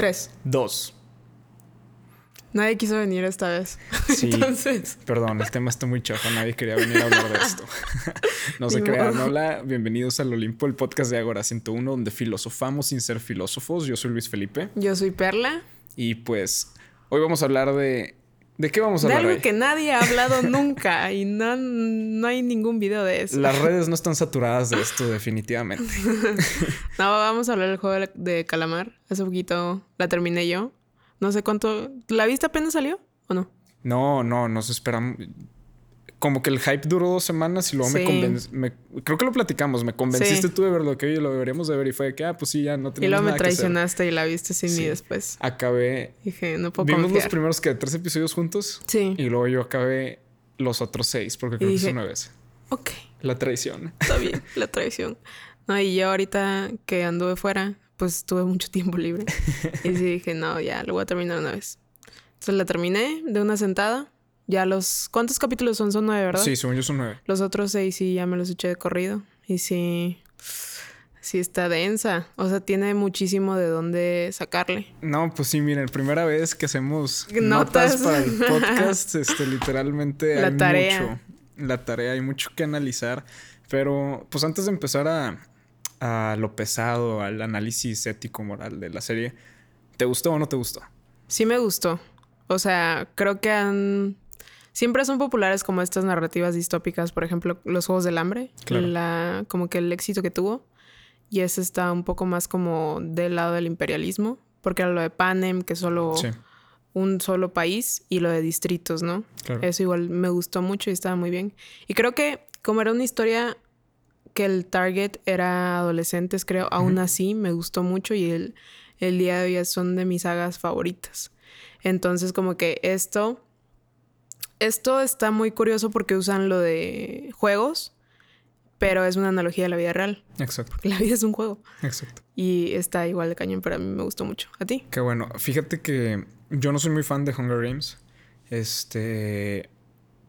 Tres. Dos. Nadie quiso venir esta vez. Sí. Entonces, Perdón, el tema está muy chafa. Nadie quería venir a hablar de esto. no se crean. Hola, bienvenidos al Olimpo, el podcast de Agora 101, donde filosofamos sin ser filósofos. Yo soy Luis Felipe. yo soy Perla. Y pues, hoy vamos a hablar de. ¿De qué vamos a De hablar algo hoy? que nadie ha hablado nunca y no, no hay ningún video de eso. Las redes no están saturadas de esto, definitivamente. No, vamos a hablar del juego de- de calamar. Hace poquito la terminé yo. No sé cuánto. ¿La vista apenas salió o no? No, no, nos esperamos. Como que el hype duró dos semanas y luego me Sí. convenciste. Creo que lo platicamos. Me convenciste Sí. tú de verlo, que oye, lo deberíamos de ver. Y fue de que, ah, pues sí, ya no Y tenemos luego me nada que hacer. traicionaste y la viste sin Sí. mí después. Acabé. Dije, no puedo Vimos los confiar. primeros que tres episodios juntos. Sí. Y luego yo acabé los otros seis, porque creo que dije- son nueve. Ok, La traición. está bien, la traición. No, y yo ahorita que anduve fuera, pues tuve mucho tiempo libre. y sí dije, no, ya, lo voy a terminar una vez. Entonces la terminé de una sentada. Ya los... ¿Cuántos capítulos son? Son nueve, ¿verdad? Sí, según yo son nueve. Los otros seis sí ya me los eché de corrido. Y sí. Sí está densa. O sea, tiene muchísimo de dónde sacarle. No, pues sí, miren, primera vez que hacemos Notas. notas, para el podcast, este, literalmente La hay tarea. mucho. La tarea, hay mucho que analizar. Pero, pues antes de empezar a, a lo pesado, al análisis ético-moral de la serie, ¿te gustó o no te gustó? Sí me gustó. O sea, creo que han... Siempre son populares como estas narrativas distópicas, por ejemplo, los Juegos del Hambre, Claro. la, como que el éxito que tuvo. Y ese está un poco más como del lado del imperialismo, porque era lo de Panem, que es solo Sí, un solo país, y lo de distritos, ¿no? claro. Eso igual me gustó mucho y estaba muy bien. Y creo que como era una historia que el target era adolescentes, creo, aún así me gustó mucho y el, el día de hoy son de mis sagas favoritas. Entonces como que esto, esto está muy curioso porque usan lo de juegos, pero es una analogía de la vida real. Exacto, La vida es un juego exacto. y está igual de cañón, pero a mí me gustó mucho. ¿A ti? Qué bueno. Fíjate que yo no soy muy fan de Hunger Games. Este.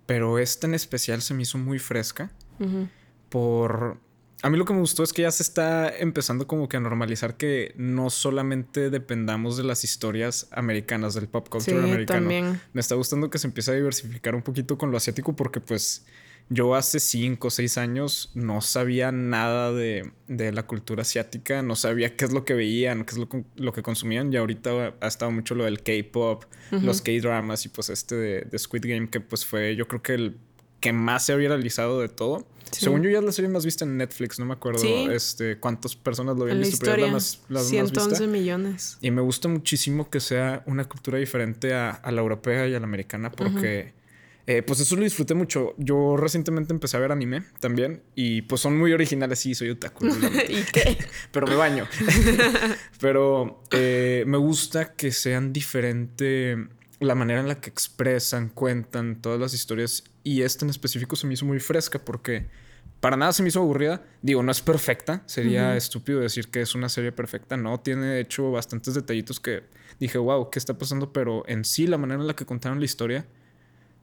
Pero esta en especial se me hizo muy fresca. Ujú. Por. A mí lo que me gustó es que ya se está empezando como que a normalizar que no solamente dependamos de las historias americanas, del pop culture Sí, americano. también. Me está gustando que se empiece a diversificar un poquito con lo asiático porque pues yo hace cinco o seis años no sabía nada de, de la cultura asiática, no sabía qué es lo que veían, qué es lo, que consumían y ahorita ha estado mucho lo del K-pop, los K-dramas y pues este de, de Squid Game que pues fue yo creo que el que más se ha viralizado de todo. Sí. Según yo ya es la serie más vista en Netflix, no me acuerdo Sí. este, cuántas personas lo habían En la visto, pero la historia, más, la más 111 vista. millones. Y me gusta muchísimo que sea una cultura diferente a, a la europea y a la americana porque eh, pues eso lo disfruté mucho. Yo recientemente empecé a ver anime también y pues son muy originales. Sí, soy otaku. ¿Y qué? pero me baño. pero eh, me gusta que sean diferente la manera en la que expresan, cuentan todas las historias y esta en específico se me hizo muy fresca porque para nada se me hizo aburrida. Digo, no es perfecta. Sería estúpido decir que es una serie perfecta. No, tiene de hecho bastantes detallitos que dije, wow, ¿qué está pasando? Pero en sí, la manera en la que contaron la historia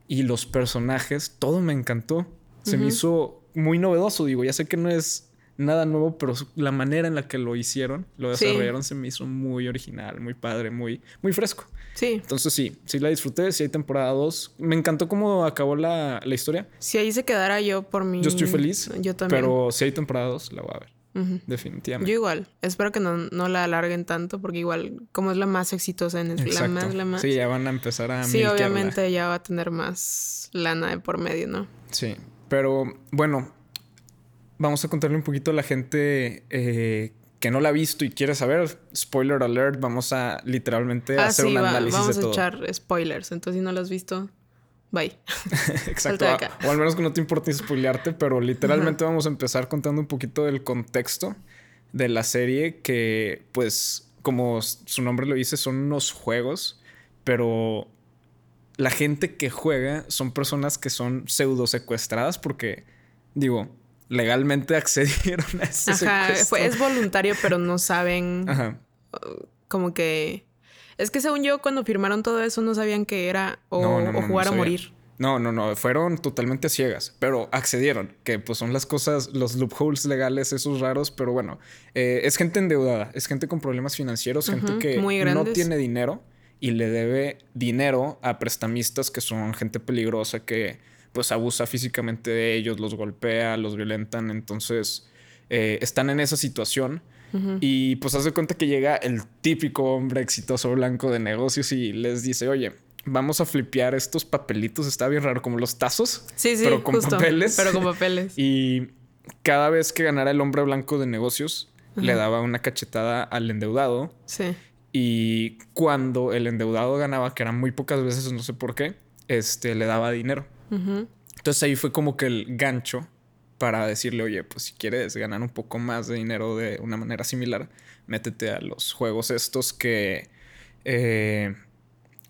y los personajes, todo me encantó. Se me hizo muy novedoso. Digo, ya sé que no es nada nuevo, pero la manera en la que lo hicieron, lo Sí. desarrollaron, se me hizo muy original, muy padre, muy, muy fresco. Sí, Entonces sí, sí la disfruté, sí hay temporada 2. Me encantó cómo acabó la, la historia. si ahí se quedara yo por mí. Yo estoy feliz, Yo también. Pero si hay temporada 2, la voy a ver. Ujú. Yo Definitivamente. igual. Espero que no, no la alarguen tanto porque igual, como es la más exitosa en Netflix, la más, la más. Sí, ya van a empezar a Sí, obviamente ya va a tener más lana de por medio, ¿no? Sí, pero bueno, vamos a contarle un poquito a la gente eh, que no la ha visto y quiere saber. Spoiler alert, vamos a literalmente Ah, hacer sí, un va- análisis vamos de a todo. ejar spoilers. Entonces, si no lo has visto, bye. Exacto. Acá. O al menos que no te importe spoilearte, pero literalmente vamos a empezar contando un poquito del contexto de la serie que, pues, como su nombre lo dice, son unos juegos, pero la gente que juega son personas que son pseudo secuestradas porque, digo, legalmente accedieron a ese Ajá, fue- es voluntario, pero no saben Ajá. como que... Es que según yo, cuando firmaron todo eso, no sabían que era o, No, no, no, o no jugar a sabían. morir. No, no, no, fueron totalmente ciegas, pero accedieron, que pues son las cosas, los loopholes legales, esos raros, pero bueno, eh, es gente endeudada, es gente con problemas financieros, gente que no tiene dinero y le debe dinero a prestamistas que son gente peligrosa que pues abusa físicamente de ellos, los golpea, los violentan, entonces eh, están en esa situación. Y pues hace cuenta que llega el típico hombre exitoso blanco de negocios y les dice, oye, vamos a flipear estos papelitos, está bien raro, como los tazos. Sí, sí, pero con papeles. Pero con papeles. y cada vez que ganara el hombre blanco de negocios, le daba una cachetada al endeudado. Sí. Y cuando el endeudado ganaba, que eran muy pocas veces, no sé por qué, este, le daba dinero. Entonces ahí fue como que el gancho para decirle, oye, pues si quieres ganar un poco más de dinero de una manera similar, métete a los juegos estos que, eh,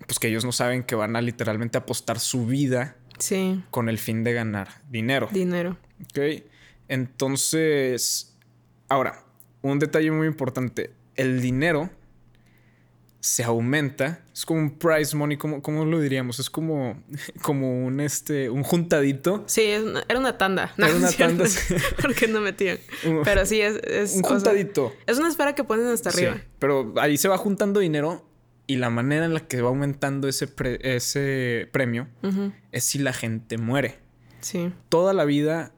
pues que ellos no saben que van a literalmente apostar su vida sí. con el fin de ganar dinero. Dinero. Ok. Entonces, ahora, un detalle muy importante. El dinero se aumenta. Es como un price money, ¿cómo, cómo lo diríamos? Es como, como un, este, un juntadito. Sí, era una tanda. era una tanda. Porque no metían. Pero sí, es... es un juntadito. es una esfera que ponen hasta arriba. pero ahí se va juntando dinero y la manera en la que va aumentando ese, ese premio es si la gente muere. Sí. Toda la vida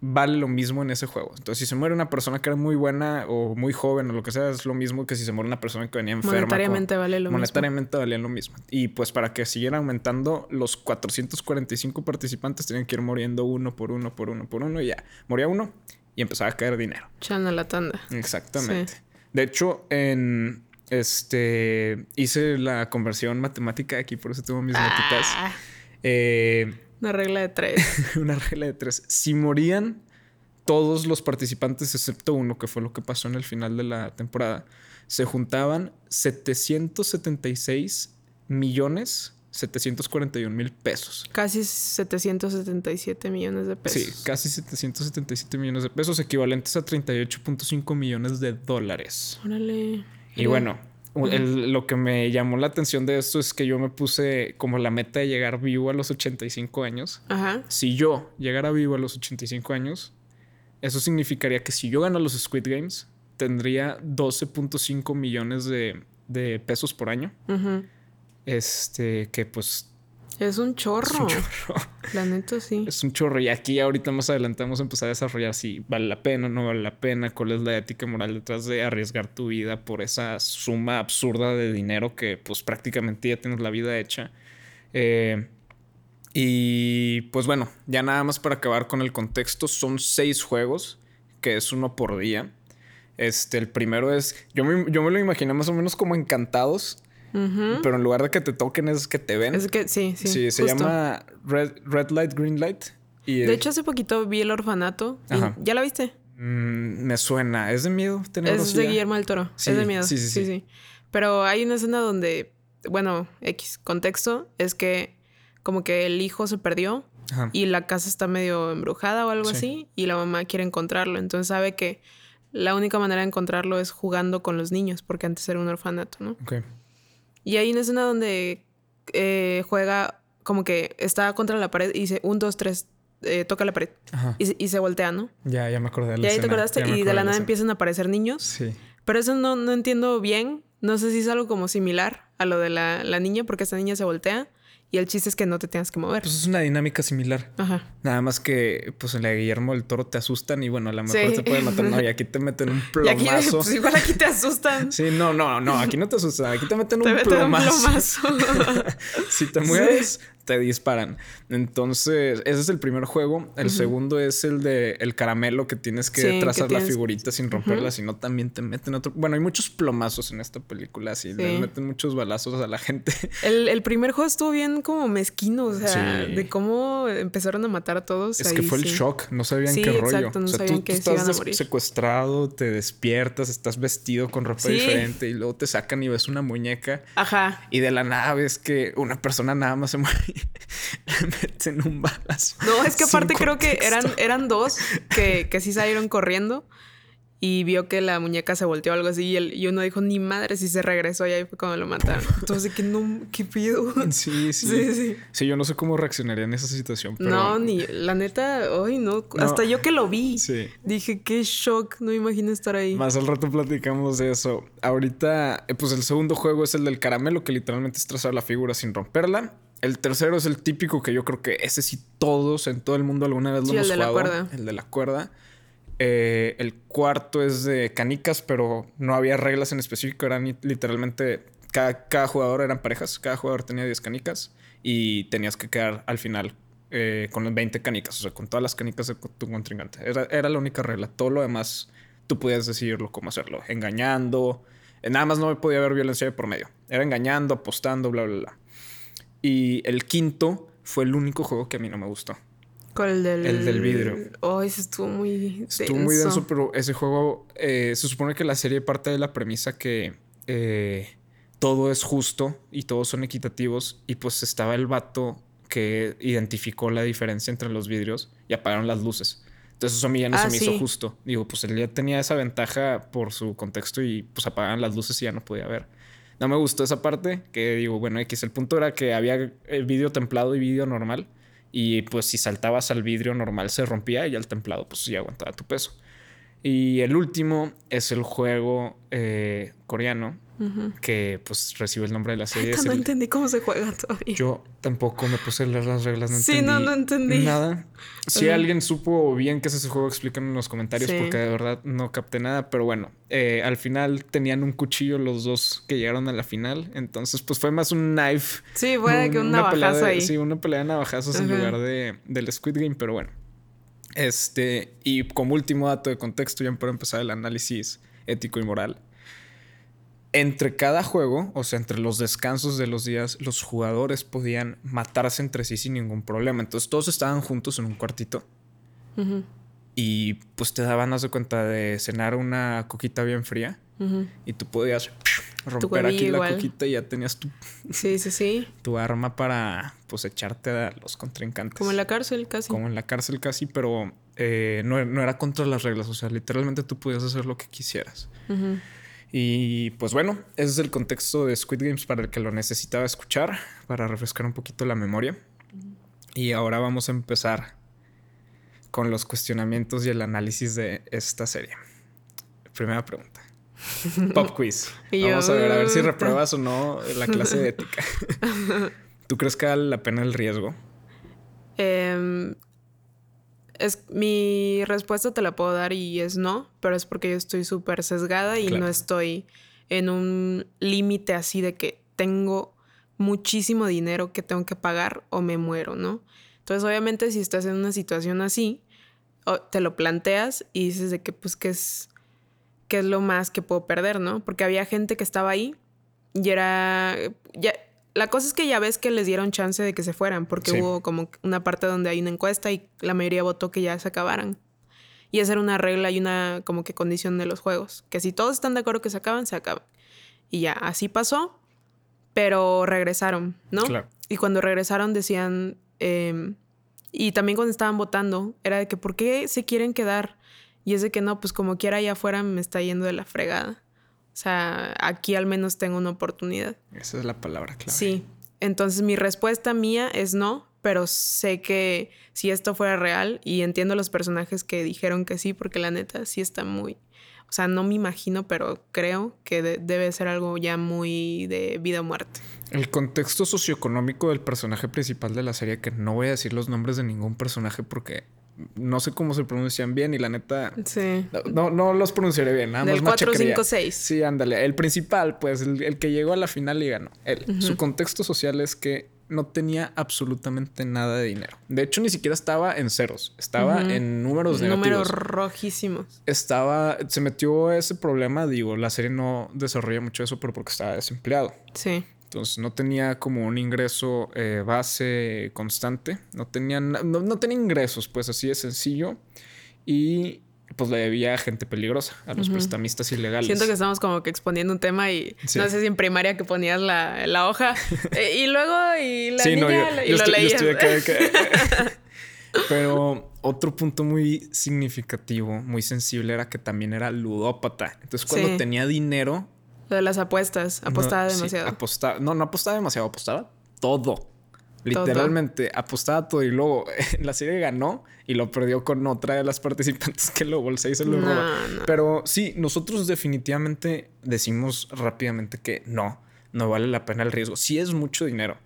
vale lo mismo en ese juego. Entonces, si se muere una persona que era muy buena o muy joven o lo que sea, es lo mismo que si se muere una persona que venía enferma. Monetariamente vale lo monetariamente valía lo mismo. Y pues para que siguiera aumentando, los 445 participantes tenían que ir muriendo uno por uno, por uno, por uno y ya. Moría uno y empezaba a caer dinero. Chana la tanda. Exactamente. De hecho, en este hice la conversión matemática aquí, por eso tengo mis notitas. Ah. Eh, una regla de tres. una regla de tres. Si morían todos los participantes, excepto uno, que fue lo que pasó en el final de la temporada, se juntaban 776 millones 741 mil pesos. Casi 777 millones de pesos. Sí, casi 777 millones de pesos, equivalentes a 38.5 millones de dólares. Órale. Y bueno, lo que me llamó la atención de esto es que yo me puse como la meta de llegar vivo a los 85 años. Ajá. Si yo llegara vivo a los 85 años, eso significaría que si yo gano los Squid Games, tendría 12.5 millones de, de, pesos por año. Este, que pues es un chorro. Es un chorro. La neta, sí. Es un chorro. Y aquí ahorita más adelante vamos a empezar a desarrollar si vale la pena o no vale la pena, cuál es la ética moral detrás de arriesgar tu vida por esa suma absurda de dinero que pues prácticamente ya tienes la vida hecha. Eh, y pues bueno, ya nada más para acabar con el contexto, son seis juegos, que es uno por día. Este, el primero es, yo me, yo me lo imaginé más o menos como encantados, pero en lugar de que te toquen es que te ven. Es que sí, sí. Sí, se llama Red, Red, Light, Green Light. Y de hecho, hace poquito vi El Orfanato. ¿Ya la viste? Mm, me suena. ¿Es de miedo? Es de Guillermo del Toro. es de miedo. Sí sí, sí sí, Pero hay una escena donde, bueno, X, contexto, es que como que el hijo se perdió y la casa está medio embrujada o algo así y la mamá quiere encontrarlo. Entonces sabe que la única manera de encontrarlo es jugando con los niños, porque antes era un orfanato, ¿no? Ok. Y hay una escena donde eh, juega como que está contra la pared y dice un, dos, tres, eh, toca la pared. Y, se voltea, ¿no? Ya, ya me acordé de la Y ahí te acordaste y de la nada empiezan a aparecer niños. Sí. Pero eso no, no entiendo bien. No sé si es algo como similar a lo de la, la niña, porque esta niña se voltea y el chiste es que no te tengas que mover. Pues es una dinámica similar. Ajá. Nada más que, pues en la de Guillermo del Toro te asustan y bueno, a lo mejor te pueden matar. No, y aquí te meten un plomazo. Y aquí, pues igual aquí te asustan. sí, no, no, no, aquí no te asustan. Aquí te meten un te plomazo. Un plomazo. si te mueves, te disparan. Entonces, ese es el primer juego. El segundo es el de el caramelo que tienes que trazar la figurita sin romperla, si no también te meten otro. Bueno, hay muchos plomazos en esta película, así le meten muchos balazos a la gente. El, primer juego estuvo bien como mezquino, o sea, de cómo empezaron a matar a todos. Es que fue el shock, no sabían qué rollo. o sea, tú, estás secuestrado, te despiertas, estás vestido con ropa diferente y luego te sacan y ves una muñeca. Ajá. Y de la nada ves que una persona nada más se muere le meten un balazo. No, es que aparte creo que eran, eran dos que, que sí salieron corriendo. y vio que la muñeca se volteó o algo así y, el, y uno dijo, ni madre, si se regresó y ahí fue cuando lo mataron. Entonces, que no, ¿qué pido? Sí, sí. Sí, sí. Sí, yo no sé cómo reaccionaría en esa situación, pero... No, ni, la neta, ay, no, hasta yo que lo vi, Sí. dije, qué shock, no me imagino estar ahí. Más al rato platicamos de eso. Ahorita, eh, pues el segundo juego es el del caramelo, que literalmente es trazar la figura sin romperla. El tercero es el típico que yo creo que ese sí todos en todo el mundo alguna vez lo Sí, el hemos de la jugado. cuerda. El de la cuerda. Eh, el cuarto es de canicas, pero no había reglas en específico. Eran li- literalmente cada, cada jugador eran parejas. Cada jugador tenía 10 canicas y tenías que quedar al final eh, con las 20 canicas, o sea, con todas las canicas de tu contrincante. Era, era la única regla. Todo lo demás tú podías decidirlo cómo hacerlo. Engañando. Eh, Nada más no podía haber violencia de por medio. Era engañando, apostando, bla, bla, bla. Y el quinto fue el único juego que a mí no me gustó. Con el del... El del vidrio. Oh, ese estuvo muy Estuvo muy denso, pero ese juego eh, se supone que la serie parte de la premisa que eh, todo es justo y todos son equitativos. Y pues estaba el vato que identificó la diferencia entre los vidrios y apagaron las luces. Entonces eso a mí ya no Ah, se me hizo justo. Digo, pues él ya tenía esa ventaja por su contexto y pues apagaban las luces y ya no podía ver. No me gustó esa parte, que digo, bueno, X, el punto era que había el vidrio templado y vidrio normal. Y pues si saltabas al vidrio normal se rompía y al templado pues ya aguantaba tu peso. Y el último es el juego eh, coreano Que pues recibe el nombre de la serie. no el- entendí cómo se juega todavía. Yo tampoco me puse a leer las reglas, no Sí, entendí. no, no entendí. Nada. Si alguien supo bien qué es ese juego, explíquenlo en los comentarios Sí. porque de verdad no capté nada. Pero bueno, eh, al final tenían un cuchillo los dos que llegaron a la final. Entonces, pues fue más un knife. Sí, fue que un una pelea navajazo de- ahí. Sí, una pelea de navajazos en lugar de, del Squid Game, pero bueno. Este, y como último dato de contexto, ya para empezar el análisis ético y moral. Entre cada juego, o sea, entre los descansos de los días, los jugadores podían matarse entre sí sin ningún problema. Entonces todos estaban juntos en un cuartito y pues te daban, haz de cuenta, de cenar una coquita bien fría y tú podías romper aquí la coquita y ya tenías tu, Sí, sí, sí. tu arma para pues echarte a los contrincantes. Como en la cárcel casi. Como en la cárcel casi, pero eh, no, no era contra las reglas. O sea, literalmente tú podías hacer lo que quisieras. Ujú. Y pues bueno, ese es el contexto de Squid Games para el que lo necesitaba escuchar, para refrescar un poquito la memoria. Y ahora vamos a empezar con los cuestionamientos y el análisis de esta serie. Primera pregunta. Pop quiz. Vamos a ver a ver si repruebas o no la clase de ética. ¿Tú crees que vale la pena el riesgo? Em, es, mi respuesta te la puedo dar y es no, pero es porque yo estoy súper sesgada y Claro. no estoy en un límite así de que tengo muchísimo dinero que tengo que pagar o me muero, ¿no? Entonces, obviamente, si estás en una situación así, te lo planteas y dices de que, pues, ¿qué es, qué es lo más que puedo perder, ¿no? Porque había gente que estaba ahí y era... Ya, la cosa es que ya ves que les dieron chance de que se fueran, porque Sí. hubo como una parte donde hay una encuesta y la mayoría votó que ya se acabaran. Y esa era una regla y una como que condición de los juegos, que si todos están de acuerdo que se acaban, se acaban. Y ya, así pasó, pero regresaron, ¿no? Claro. Y cuando regresaron decían, em, y también cuando estaban votando, era de que, ¿por qué se quieren quedar? Y es de que no, pues como quiera allá afuera me está yendo de la fregada. O sea, aquí al menos tengo una oportunidad. Esa es la palabra clave. Sí. Entonces mi respuesta mía es no, pero sé que si esto fuera real y entiendo los personajes que dijeron que sí, porque la neta sí está muy... O sea, no me imagino, pero creo que de- debe ser algo ya muy de vida o muerte. El contexto socioeconómico del personaje principal de la serie, que no voy a decir los nombres de ningún personaje porque no sé cómo se pronuncian bien y la neta Sí. no, no, los pronunciaré bien. Nada Del más 4, machacaría. 5, 6. Sí, ándale. El principal, pues, el, el que llegó a la final y ganó. Él. Su contexto social es que no tenía absolutamente nada de dinero. De hecho, ni siquiera estaba en ceros. Estaba en números negativos. Números rojísimos. Estaba... Se metió ese problema, digo, la serie no desarrolla mucho eso, pero porque estaba desempleado. Sí. Entonces no tenía como un ingreso eh, base constante. No tenía, no, no tenía ingresos, pues así de sencillo. Y pues le debía a gente peligrosa, a los prestamistas ilegales. Siento que estamos como que exponiendo un tema y Sí. no sé si en primaria que ponías la, la hoja eh, y luego y la sí, niña no, yo, y yo lo estoy, yo leías. estoy acá de que- Pero otro punto muy significativo, muy sensible, era que también era ludópata. Entonces, cuando tenía dinero. Lo de las apuestas. Apostaba demasiado. apostaba, no, no apostaba demasiado, apostaba todo. Literalmente apostaba todo y luego la serie ganó y lo perdió con otra de las participantes que lo bolsa y se lo roba. Pero sí, nosotros definitivamente decimos rápidamente que no, no vale la pena el riesgo. Sí es mucho dinero.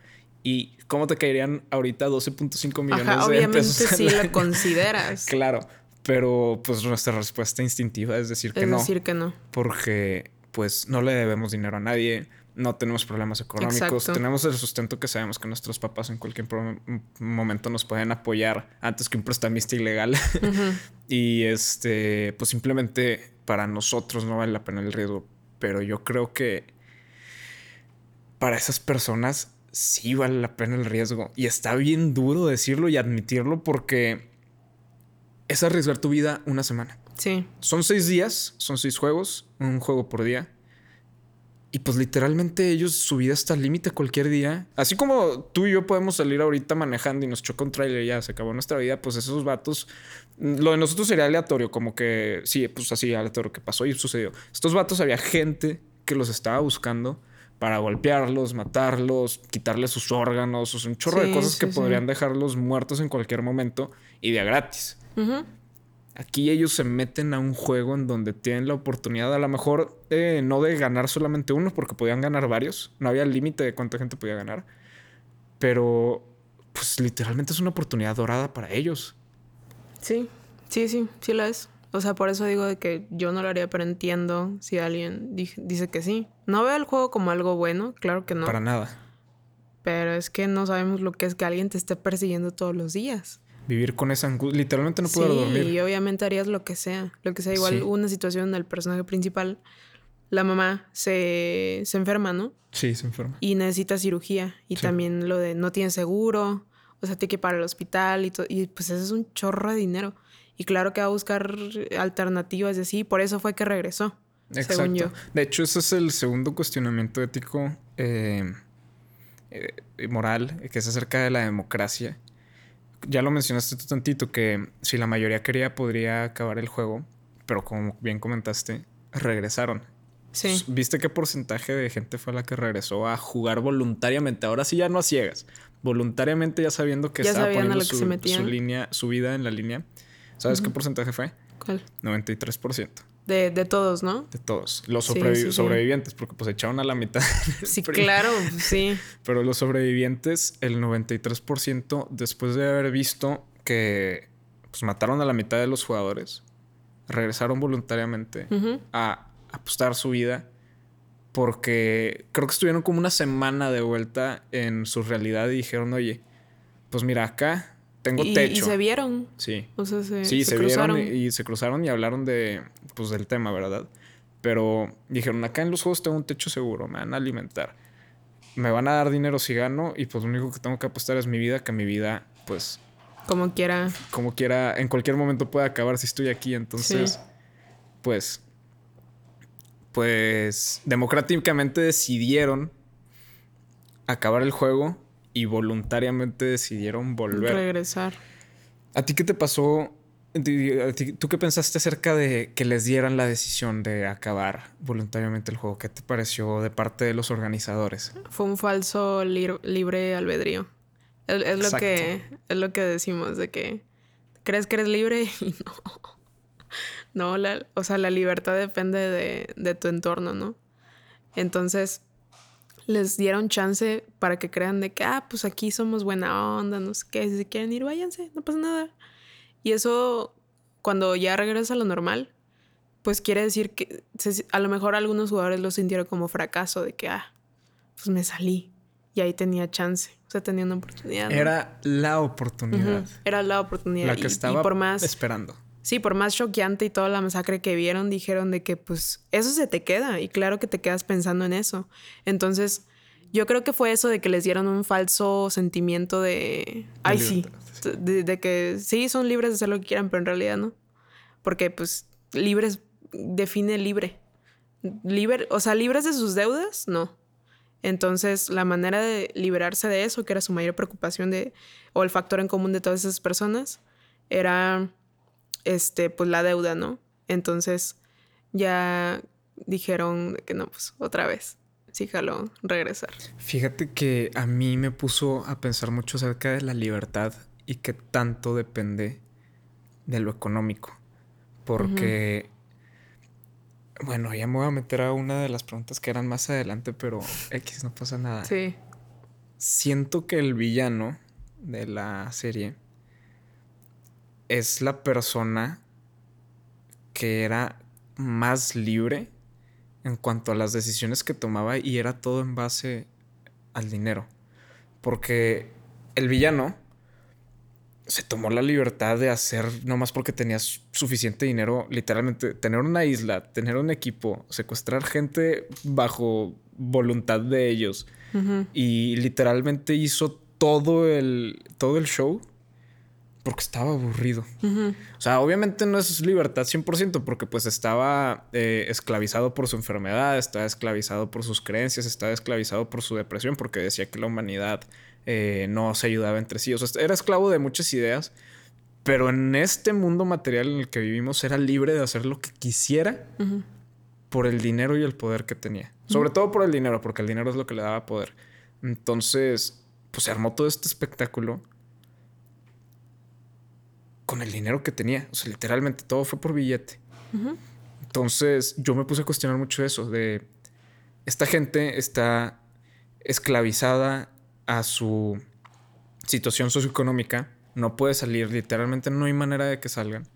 ¿Y cómo te caerían ahorita 12.5 millones de obviamente pesos? Obviamente sí lo consideras. claro, pero pues nuestra respuesta instintiva es decir que no. Es decir que no. Porque pues no le debemos dinero a nadie no tenemos problemas económicos, tenemos el sustento que sabemos que nuestros papás en cualquier momento nos pueden apoyar antes que un prestamista ilegal. y este, pues simplemente para nosotros no vale la pena el riesgo. Pero yo creo que para esas personas sí vale la pena el riesgo. Y está bien duro decirlo y admitirlo porque es arriesgar tu vida una semana. Sí. Son seis días, son seis juegos, un juego por día y pues literalmente ellos su vida está al límite cualquier día. Así como tú y yo podemos salir ahorita manejando y nos choca un trailer y ya se acabó nuestra vida, pues esos vatos, lo de nosotros sería aleatorio, como que sí, pues así aleatorio que pasó y sucedió. Estos vatos había gente que los estaba buscando para golpearlos, matarlos, quitarles sus órganos, o un chorro de cosas que podrían dejarlos muertos en cualquier momento y de gratis. Aquí ellos se meten a un juego en donde tienen la oportunidad, a lo mejor, eh, no de ganar solamente uno, porque podían ganar varios. No había límite de cuánta gente podía ganar. Pero, pues literalmente es una oportunidad dorada para ellos. Sí, sí, sí, sí lo es. O sea, por eso digo de que yo no lo haría, pero entiendo si alguien dice que sí. No veo el juego como algo bueno, claro que no. Para nada. Pero es que no sabemos lo que es que alguien te esté persiguiendo todos los días vivir con esa angustia. Literalmente no puedo dormir. Y obviamente harías lo que sea. Lo que sea. Igual una situación del personaje principal, la mamá se, se enferma, ¿no? Sí, se enferma. Y necesita cirugía. Y también lo de no tiene seguro. O sea, tiene que ir para el hospital y todo. Y pues eso es un chorro de dinero. Y claro que va a buscar alternativas y así. Por eso fue que regresó. Exacto. Según yo. De hecho, ese es el segundo cuestionamiento ético eh, eh, moral, que es acerca de la democracia ya lo mencionaste tú tantito, que si la mayoría quería podría acabar el juego, pero como bien comentaste, regresaron. Sí. ¿Viste qué porcentaje de gente fue la que regresó a jugar voluntariamente? Ahora sí ya no a ciegas. Voluntariamente ya sabiendo que estaba poniendo su, su, línea, su vida en la línea. ¿Sabes qué porcentaje fue? ¿Cuál? 93%. De, de, todos, ¿no? De todos. Los sobrevivientes, porque pues echaron a la mitad. Sí, claro, sí. Pero los sobrevivientes, el 93%, después de haber visto que pues mataron a la mitad de los jugadores, regresaron voluntariamente a apostar su vida. Porque creo que estuvieron como una semana de vuelta en su realidad y dijeron, oye, pues mira, acá tengo techo. Y se vieron. Sí. O sea, se, sí, se, vieron y, se cruzaron y hablaron de, pues, del tema, ¿verdad? Pero dijeron, acá en los juegos tengo un techo seguro, me van a alimentar. Me van a dar dinero si gano y pues lo único que tengo que apostar es mi vida, que mi vida, pues... Como quiera. Como quiera, en cualquier momento puede acabar si estoy aquí. Entonces, pues... Pues democráticamente decidieron acabar el juego y voluntariamente decidieron volver. Regresar. ¿A ti qué te pasó? ¿Tú qué pensaste acerca de que les dieran la decisión de acabar voluntariamente el juego? ¿Qué te pareció de parte de los organizadores? Fue un falso libre albedrío. Es, lo que, es lo que decimos, de que crees que eres libre y no. No, la, o sea, la libertad depende de, de tu entorno, ¿no? Entonces, les dieron chance para que crean de que, ah, pues aquí somos buena onda, no sé qué, si se quieren ir, váyanse, no pasa nada. Y eso, cuando ya regresa a lo normal, pues quiere decir que a lo mejor algunos jugadores lo sintieron como fracaso, de que, ah, pues me salí y ahí tenía chance, o sea, tenía una oportunidad. Era la oportunidad. Era la oportunidad. La que estaba por más, esperando. Sí, por más choqueante y toda la masacre que vieron, dijeron de que pues eso se te queda y claro que te quedas pensando en eso. Entonces, yo creo que fue eso de que les dieron un falso sentimiento de, ay sí, de, que sí, son libres de hacer lo que quieran, pero en realidad no. Porque pues libres define libre. Libre, o sea, libres de sus deudas, no. Entonces, la manera de liberarse de eso, que era su mayor preocupación de, o el factor en común de todas esas personas, era, este, pues la deuda, ¿no? Entonces, ya dijeron que no, pues otra vez, sí, jaló regresar. Fíjate que a mí me puso a pensar mucho acerca de la libertad y que tanto depende de lo económico. Porque, bueno, ya me voy a meter a una de las preguntas que eran más adelante, pero X no pasa nada. Sí. Siento que el villano de la serie es la persona que era más libre en cuanto a las decisiones que tomaba y era todo en base al dinero. Porque el villano se tomó la libertad de hacer, no más porque tenías suficiente dinero, literalmente tener una isla, tener un equipo, secuestrar gente bajo voluntad de ellos. Y literalmente hizo todo el, todo el show porque estaba aburrido. O sea, obviamente no es libertad 100% porque pues estaba eh, esclavizado por su enfermedad, estaba esclavizado por sus creencias, estaba esclavizado por su depresión porque decía que la humanidad eh, no se ayudaba entre sí. O sea, era esclavo de muchas ideas, pero en este mundo material en el que vivimos era libre de hacer lo que quisiera por el dinero y el poder que tenía. Sobre todo por el dinero, porque el dinero es lo que le daba poder. Entonces, pues se armó todo este espectáculo con el dinero que tenía. O sea, literalmente todo fue por billete. Entonces yo me puse a cuestionar mucho eso, de esta gente está esclavizada a su situación socioeconómica, no puede salir, literalmente no hay manera de que salgan.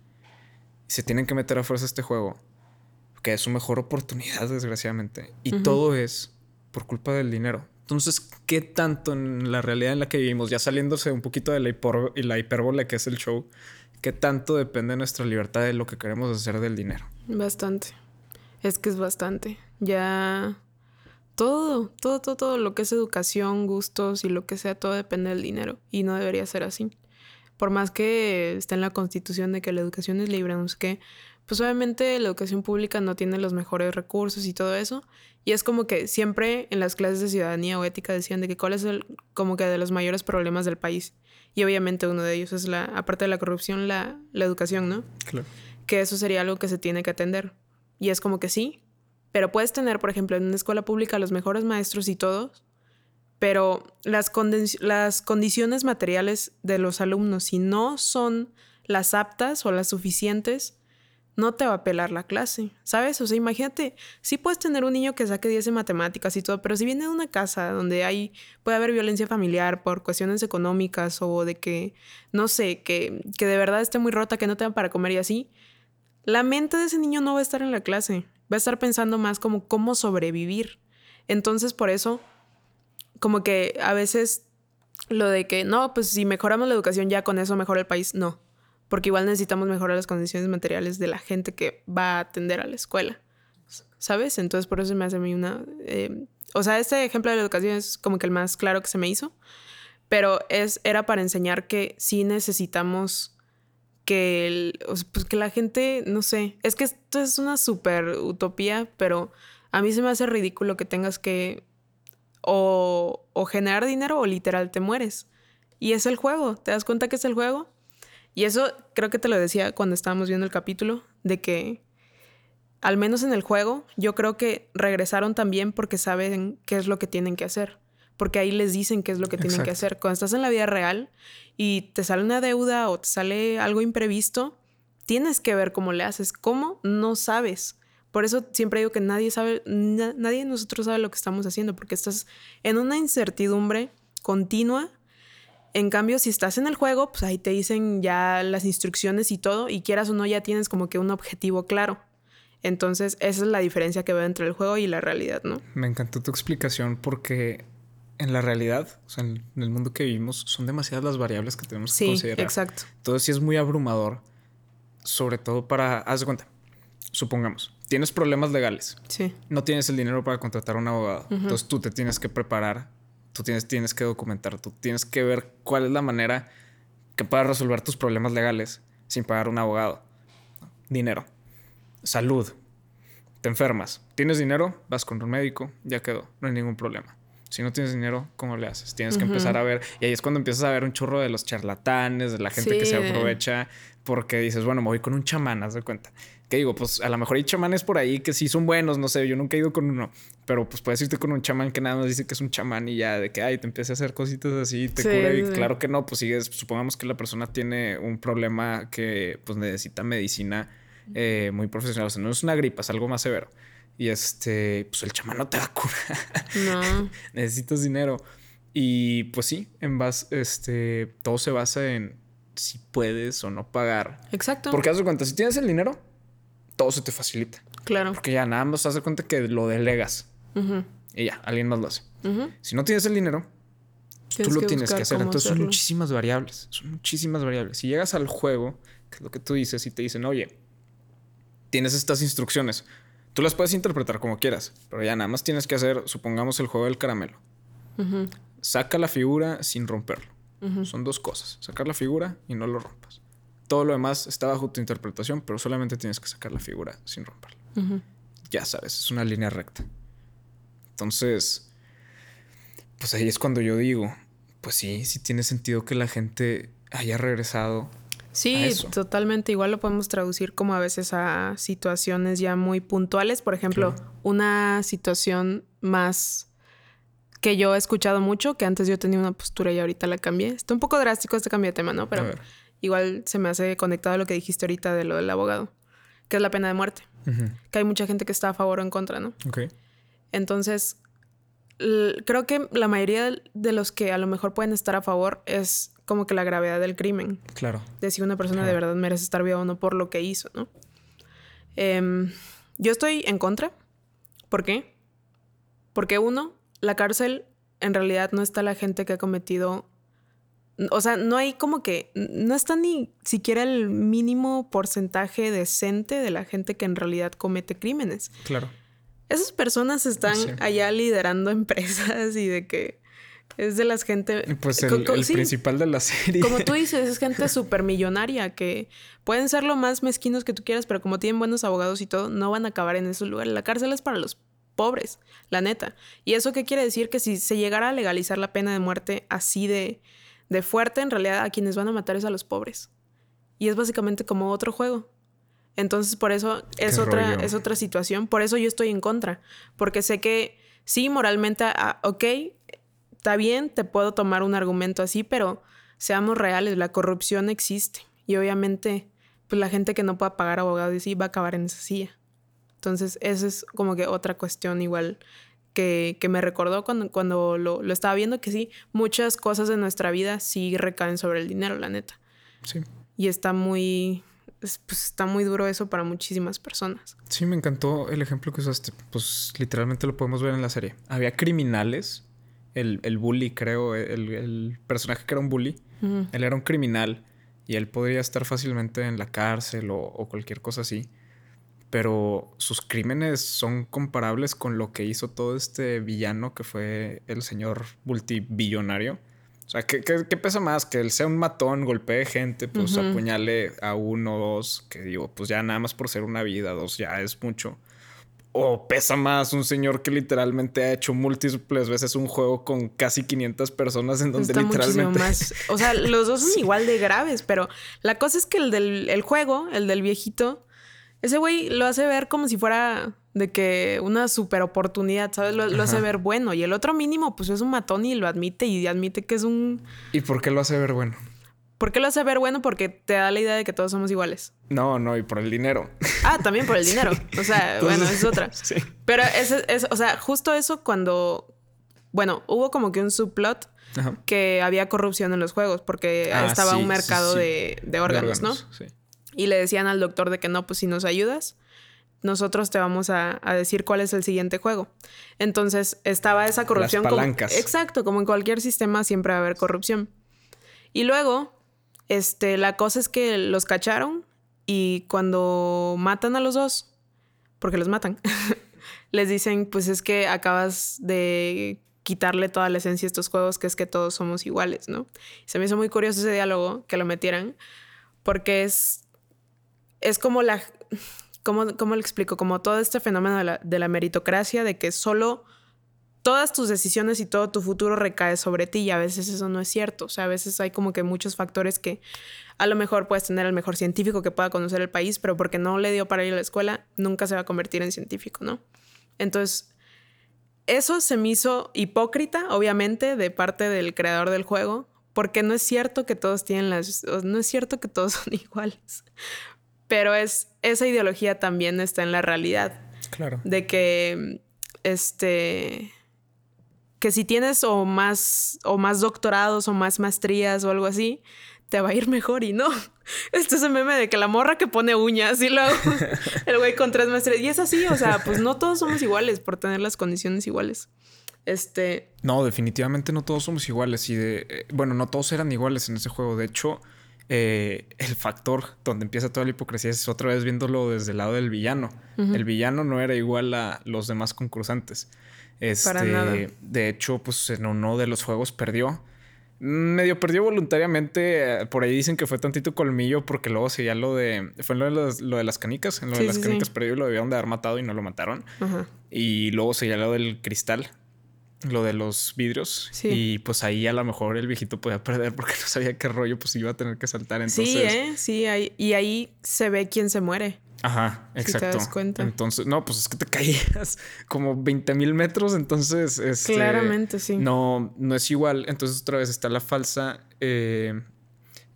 Se tienen que meter a fuerza a este juego, que es su mejor oportunidad, desgraciadamente. Y todo es por culpa del dinero. Entonces, ¿qué tanto en la realidad en la que vivimos, ya saliéndose un poquito de la, la hipérbole que es el show, qué tanto depende nuestra libertad de lo que queremos hacer del dinero? Bastante. Es que es bastante. Ya todo, todo, todo, todo lo que es educación, gustos y lo que sea, todo depende del dinero. Y no debería ser así. Por más que esté en la constitución de que la educación es libre, no sé qué, pues obviamente la educación pública no tiene los mejores recursos y todo eso. Y es como que siempre en las clases de ciudadanía o ética decían de que cuál es el, como que de los mayores problemas del país. Y obviamente uno de ellos es la, aparte de la corrupción, la, la educación, ¿no? Claro. Que eso sería algo que se tiene que atender. Y es como que sí, pero puedes tener, por ejemplo, en una escuela pública los mejores maestros y todos, pero las, las condiciones materiales de los alumnos, si no son las aptas o las suficientes, no te va a pelar la clase, ¿sabes? O sea, imagínate, sí puedes tener un niño que saque 10 en matemáticas y todo, pero si viene de una casa donde hay, puede haber violencia familiar por cuestiones económicas o de que, no sé, que, que de verdad esté muy rota, que no tenga para comer y así, la mente de ese niño no va a estar en la clase va a estar pensando más como cómo sobrevivir. Entonces, por eso, como que a veces lo de que, no, pues si mejoramos la educación ya con eso mejora el país, no. Porque igual necesitamos mejorar las condiciones materiales de la gente que va a atender a la escuela. ¿Sabes? Entonces, por eso me hace a mí una... Eh, o sea, este ejemplo de la educación es como que el más claro que se me hizo. Pero es, era para enseñar que sí necesitamos que, pues que la gente, no sé, es que esto es una super utopía, pero a mí se me hace ridículo que tengas que o, o generar dinero o literal te mueres. Y es el juego, ¿te das cuenta que es el juego? Y eso creo que te lo decía cuando estábamos viendo el capítulo, de que al menos en el juego, yo creo que regresaron también porque saben qué es lo que tienen que hacer porque ahí les dicen qué es lo que tienen que hacer. Cuando estás en la vida real y te sale una deuda o te sale algo imprevisto, tienes que ver cómo le haces. ¿Cómo? No sabes. Por eso siempre digo que nadie sabe, nadie de nosotros sabe lo que estamos haciendo, porque estás en una incertidumbre continua. En cambio, si estás en el juego, pues ahí te dicen ya las instrucciones y todo, y quieras o no, ya tienes como que un objetivo claro. Entonces, esa es la diferencia que veo entre el juego y la realidad, ¿no? Me encantó tu explicación porque en la realidad, o sea, en, el mundo que vivimos, son demasiadas las variables que tenemos que considerar. Exacto. Entonces sí es muy abrumador, sobre todo para, haz de cuenta, supongamos, tienes problemas legales. Sí. No tienes el dinero para contratar a un abogado. Entonces tú te tienes que preparar, tú tienes, tienes que documentar, tú tienes que ver cuál es la manera que puedas resolver tus problemas legales sin pagar un abogado. Dinero. Salud. Te enfermas. ¿Tienes dinero? Vas con un médico, ya quedó, no hay ningún problema Si no tienes dinero, ¿cómo le haces? Tienes que empezar a ver. Y ahí es cuando empiezas a ver un chorro de los charlatanes, de la gente que se aprovecha, porque dices, bueno, me voy con un chamán, haz de cuenta. Que digo, pues a lo mejor hay chamanes por ahí que sí son buenos, no sé, yo nunca he ido con uno, pero pues puedes irte con un chamán que nada más dice que es un chamán y ya, de que, ay, te empieza a hacer cositas así, te cura. Y claro que no, pues sigues, supongamos que la persona tiene un problema que pues necesita medicina eh, muy profesional, o sea, no es una gripa, es algo más severo. Y este, pues el chamán no te va a curar. No. Necesitas dinero. Y pues sí, en base, este, todo se basa en si puedes o no pagar. Exacto. Porque haz de cuenta, si tienes el dinero, todo se te facilita. Claro. Porque ya nada más haz de cuenta que lo delegas. Y ya, alguien más lo hace. Si no tienes el dinero, tú lo tienes que hacer. Entonces son muchísimas variables. Son muchísimas variables. Si llegas al juego, que es lo que tú dices, y te dicen, oye, tienes estas instrucciones. Tú las puedes interpretar como quieras, pero ya nada más tienes que hacer, supongamos, el juego del caramelo. Saca la figura sin romperlo. Son dos cosas. Sacar la figura y no lo rompas. Todo lo demás está bajo tu interpretación, pero solamente tienes que sacar la figura sin romperla. Ya sabes, es una línea recta. Entonces, pues ahí es cuando yo digo, pues sí, sí tiene sentido que la gente haya regresado Sí, totalmente. Igual lo podemos traducir como a veces a situaciones ya muy puntuales. Por ejemplo, una situación más que yo he escuchado mucho, que antes yo tenía una postura y ahorita la cambié. Está un poco drástico este cambio de tema, ¿no? Pero igual se me hace conectado a lo que dijiste ahorita de lo del abogado, que es la pena de muerte. Que hay mucha gente que está a favor o en contra, ¿no? Ok. Entonces, creo que la mayoría de los que a lo mejor pueden estar a favor es como que la gravedad del crimen. Claro. De si una persona de verdad merece estar viva o no por lo que hizo, ¿no? Em, yo estoy en contra. ¿Por qué? Porque uno, la cárcel en realidad no está la gente que ha cometido... O sea, no hay como que... No está ni siquiera el mínimo porcentaje decente de la gente que en realidad comete crímenes. Claro. Esas personas están allá liderando empresas y de que es de las gente. Pues el, principal de la serie. Como tú dices, es gente súper millonaria que pueden ser lo más mezquinos que tú quieras, pero como tienen buenos abogados y todo, no van a acabar en esos lugares. La cárcel es para los pobres, la neta. ¿Y eso qué quiere decir? Que si se llegara a legalizar la pena de muerte así de, de fuerte, en realidad a quienes van a matar es a los pobres. Y es básicamente como otro juego. Entonces, por eso es otra, es otra situación. Por eso yo estoy en contra. Porque sé que sí, moralmente, ah, ok, está bien, te puedo tomar un argumento así, pero seamos reales, la corrupción existe. Y obviamente, pues la gente que no pueda pagar abogados sí va a acabar en esa silla. Entonces, esa es como que otra cuestión igual que, que me recordó cuando, cuando lo, lo, estaba viendo, que sí, muchas cosas de nuestra vida sí recaen sobre el dinero, la neta. Sí. Y está muy, pues está muy duro eso para muchísimas personas. Sí, me encantó el ejemplo que usaste. Pues literalmente lo podemos ver en la serie. Había criminales el, el bully, creo, el, el, personaje que era un bully, él era un criminal y él podría estar fácilmente en la cárcel o, o, cualquier cosa así. Pero sus crímenes son comparables con lo que hizo todo este villano que fue el señor multibillonario. O sea, ¿qué, qué, pesa más? Que él sea un matón, golpee gente, pues apuñale a uno o dos, que digo, pues ya nada más por ser una vida, dos ya es mucho o pesa más un señor que literalmente ha hecho múltiples veces un juego con casi 500 personas en donde literalmente... Más. O sea, los dos son igual de graves, pero la cosa es que el del el juego, el del viejito, ese güey lo hace ver como si fuera de que una super oportunidad, ¿sabes? Lo, lo, hace ver bueno. Y el otro mínimo, pues es un matón y lo admite y admite que es un... ¿Y por qué lo hace ver bueno? ¿Por qué lo hace ver bueno? Porque te da la idea de que todos somos iguales. No, no, y por el dinero. Ah, también por el dinero. O sea, bueno, es otra. Sí. Pero es, es, o sea, justo eso cuando, bueno, hubo como que un subplot que había corrupción en los juegos porque ah, estaba un mercado de, de, órganos, ¿no? Sí. Y le decían al doctor de que no, pues si nos ayudas, nosotros te vamos a, a, decir cuál es el siguiente juego. Entonces estaba esa corrupción. Las palancas. exacto, como en cualquier sistema siempre va a haber corrupción. Y luego este, la cosa es que los cacharon y cuando matan a los dos, porque los matan, les dicen, pues es que acabas de quitarle toda la esencia a estos juegos, que es que todos somos iguales, ¿no? se me hizo muy curioso ese diálogo, que lo metieran, porque es, es como la, ¿cómo, lo explico? Como todo este fenómeno de la, de la meritocracia, de que solo todas tus decisiones y todo tu futuro recae sobre ti y a veces eso no es cierto. O sea, a veces hay como que muchos factores que a lo mejor puedes tener al mejor científico que pueda conocer el país, pero porque no le dio para ir a la escuela, nunca se va a convertir en científico, ¿no? Entonces, eso se me hizo hipócrita, obviamente, de parte del creador del juego, porque no es cierto que todos tienen las, no es cierto que todos son iguales, pero es, esa ideología también está en la realidad. Claro. De que, este, que si tienes o más, o más doctorados o más maestrías o algo así, te va a ir mejor y no. Este es el meme de que la morra que pone uñas y luego el güey con tres maestrías. Y es así, o sea, pues no todos somos iguales por tener las condiciones iguales. Este. No, definitivamente no todos somos iguales. Y de. Eh, bueno, no todos eran iguales en ese juego. De hecho, eh, el factor donde empieza toda la hipocresía es otra vez viéndolo desde el lado del villano. El villano no era igual a los demás concursantes. Este, Para nada. De hecho, pues en uno de los juegos perdió medio perdió voluntariamente. Por ahí dicen que fue tantito colmillo porque luego seguía lo de. Fue lo de, lo de las canicas. En lo de las canicas perdió y lo debieron de haber matado y no lo mataron. Y luego seguía lo del cristal. Lo de los vidrios. Y pues ahí a lo mejor el viejito podía perder porque no sabía qué rollo, pues iba a tener que saltar. Entonces... Sí, ¿eh? Sí, y ahí se ve quién se muere. Ajá, exacto. te das cuenta. Entonces, no, pues es que te caías como 20 mil metros, entonces... Este, Claramente, sí. No, no es igual. Entonces otra vez está la falsa... Eh,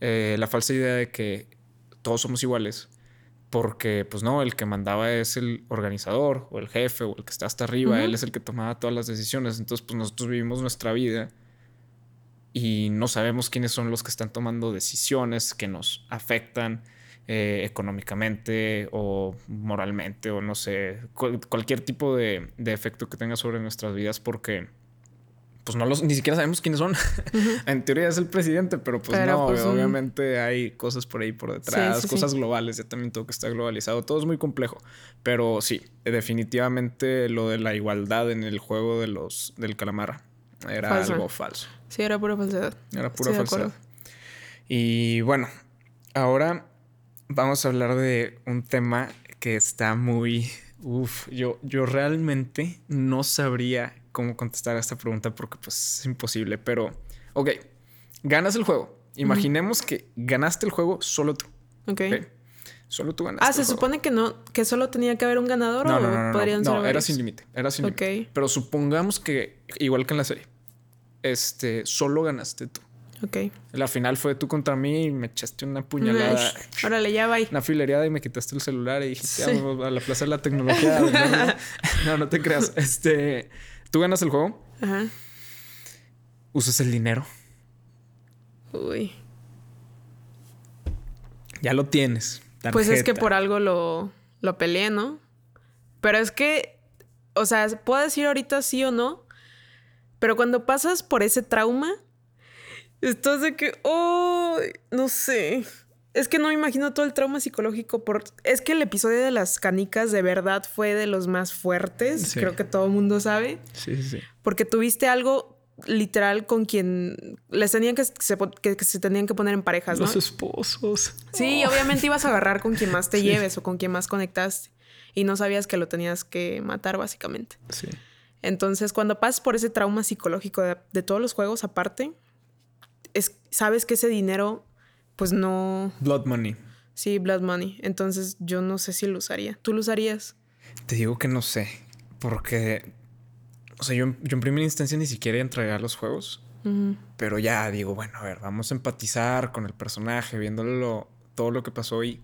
eh, la falsa idea de que todos somos iguales. Porque, pues no, el que mandaba es el organizador o el jefe o el que está hasta arriba. Él es el que tomaba todas las decisiones. Entonces, pues nosotros vivimos nuestra vida y no sabemos quiénes son los que están tomando decisiones que nos afectan eh, económicamente o moralmente o no sé, cualquier tipo de, efecto que tenga sobre nuestras vidas porque pues no los, ni siquiera sabemos quiénes son. en teoría es el presidente, pero pues no, pues, obviamente hay cosas por ahí por detrás, cosas globales, ya también todo que está globalizado, todo es muy complejo, pero sí, definitivamente lo de la igualdad en el juego de los del calamar era algo falso. Sí, era pura falsedad. Era pura falsedad. Y bueno, ahora vamos a hablar de un tema que está muy... Uf, yo, yo realmente no sabría cómo contestar a esta pregunta porque pues es imposible, pero... Ok, ganas el juego. Imaginemos que ganaste el juego solo tú. Ok. Solo tú ganaste. Ah, se supone que no, que solo tenía que haber un ganador no, o no, no, podrían no, era sin límite, era sin límite. Pero supongamos que, igual que en la serie, este, solo ganaste tú. Ok. La final fue tú contra mí y me echaste una puñalada. Órale, ya va. Una filereada y me quitaste el celular y dijiste, a la plaza de la tecnología. no, no, te creas. Este, tú ganas el juego. Ajá. Usas el dinero. Uy. Ya lo tienes. Pues es que por algo lo, lo peleé, ¿no? Pero es que, o sea, puedo decir ahorita sí o no, pero cuando pasas por ese trauma, Estás de que, oh, no sé. Es que no me imagino todo el trauma psicológico por... Es que el episodio de las canicas de verdad fue de los más fuertes. Creo que todo el mundo sabe. Sí, sí, sí. Porque tuviste algo literal con quien les tenían que se, que, se tenían que poner en parejas, ¿no? Los esposos. Sí, obviamente ibas a agarrar con quien más te lleves o con quien más conectaste. Y no sabías que lo tenías que matar, básicamente. Sí. Entonces, cuando pasas por ese trauma psicológico de todos los juegos aparte, sabes que ese dinero, pues no... Blood money. Sí, blood money. Entonces yo no sé si lo usaría. ¿Tú lo usarías? Te digo que no sé. Porque, o sea, yo, en primera instancia ni siquiera entraría a los juegos. Pero ya digo, bueno, a ver, vamos a empatizar con el personaje, viéndolo todo lo que pasó y...